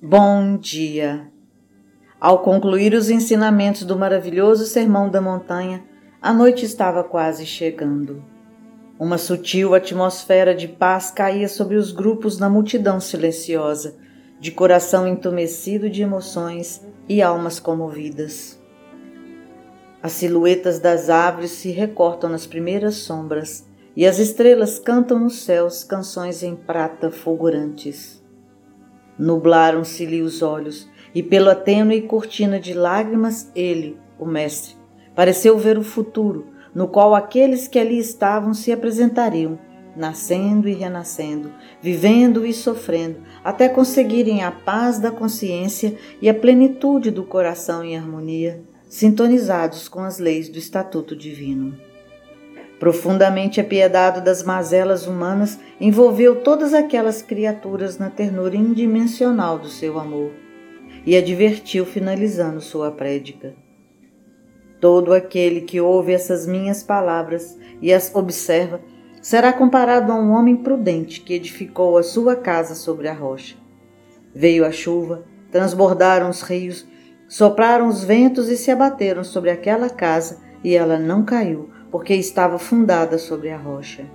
Bom dia! Ao concluir os ensinamentos do maravilhoso Sermão da Montanha, a noite estava quase chegando. Uma sutil atmosfera de paz caía sobre os grupos na multidão silenciosa, de coração entumecido de emoções e almas comovidas. As silhuetas das árvores se recortam nas primeiras sombras e as estrelas cantam nos céus canções em prata fulgurantes. Nublaram-se-lhe os olhos, e pela tênue cortina de lágrimas, ele, o Mestre, pareceu ver o futuro, no qual aqueles que ali estavam se apresentariam, nascendo e renascendo, vivendo e sofrendo, até conseguirem a paz da consciência e a plenitude do coração em harmonia, sintonizados com as leis do Estatuto Divino. Profundamente apiedado das mazelas humanas, envolveu todas aquelas criaturas na ternura indimensional do seu amor e advertiu, finalizando sua prédica. Todo aquele que ouve essas minhas palavras e as observa será comparado a um homem prudente que edificou a sua casa sobre a rocha. Veio a chuva, transbordaram os rios, sopraram os ventos e se abateram sobre aquela casa, e ela não caiu, porque estava fundada sobre a rocha.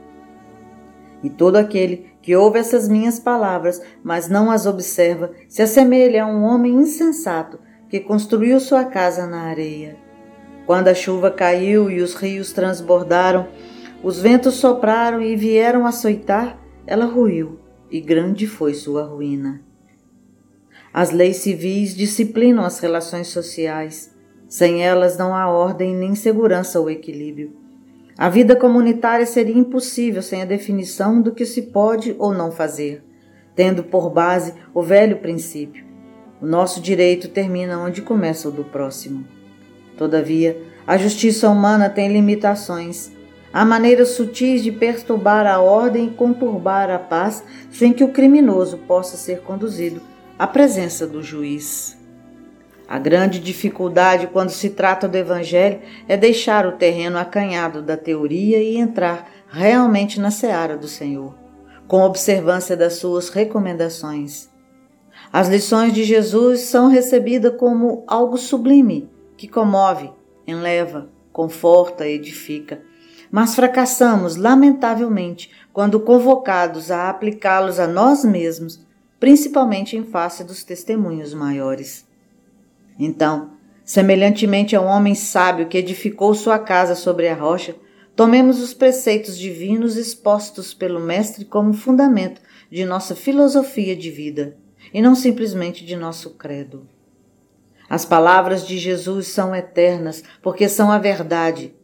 E todo aquele que ouve essas minhas palavras, mas não as observa, se assemelha a um homem insensato que construiu sua casa na areia. Quando a chuva caiu e os rios transbordaram, os ventos sopraram e vieram açoitar, ela ruiu, e grande foi sua ruína. As leis civis disciplinam as relações sociais. Sem elas não há ordem nem segurança ou equilíbrio. A vida comunitária seria impossível sem a definição do que se pode ou não fazer, tendo por base o velho princípio. O nosso direito termina onde começa o do próximo. Todavia, a justiça humana tem limitações. Há maneiras sutis de perturbar a ordem e conturbar a paz sem que o criminoso possa ser conduzido à presença do juiz. A grande dificuldade quando se trata do Evangelho é deixar o terreno acanhado da teoria e entrar realmente na seara do Senhor, com observância das suas recomendações. As lições de Jesus são recebidas como algo sublime, que comove, enleva, conforta, edifica. Mas fracassamos, lamentavelmente, quando convocados a aplicá-los a nós mesmos, principalmente em face dos testemunhos maiores. Então, semelhantemente a um homem sábio que edificou sua casa sobre a rocha, tomemos os preceitos divinos expostos pelo Mestre como fundamento de nossa filosofia de vida e não simplesmente de nosso credo. As palavras de Jesus são eternas porque são a verdade.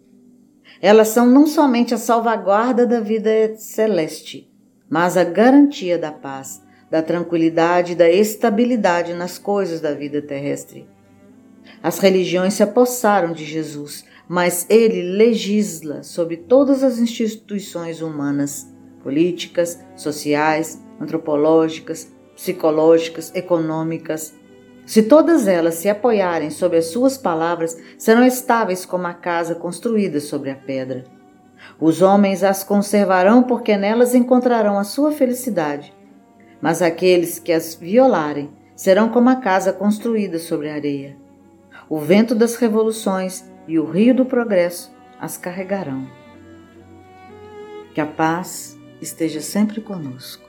Elas são não somente a salvaguarda da vida celeste, mas a garantia da paz, da tranquilidade e da estabilidade nas coisas da vida terrestre. As religiões se apossaram de Jesus, mas ele legisla sobre todas as instituições humanas, políticas, sociais, antropológicas, psicológicas, econômicas. Se todas elas se apoiarem sobre as suas palavras, serão estáveis como a casa construída sobre a pedra. Os homens as conservarão porque nelas encontrarão a sua felicidade. Mas aqueles que as violarem serão como a casa construída sobre a areia. O vento das revoluções e o rio do progresso as carregarão. Que a paz esteja sempre conosco.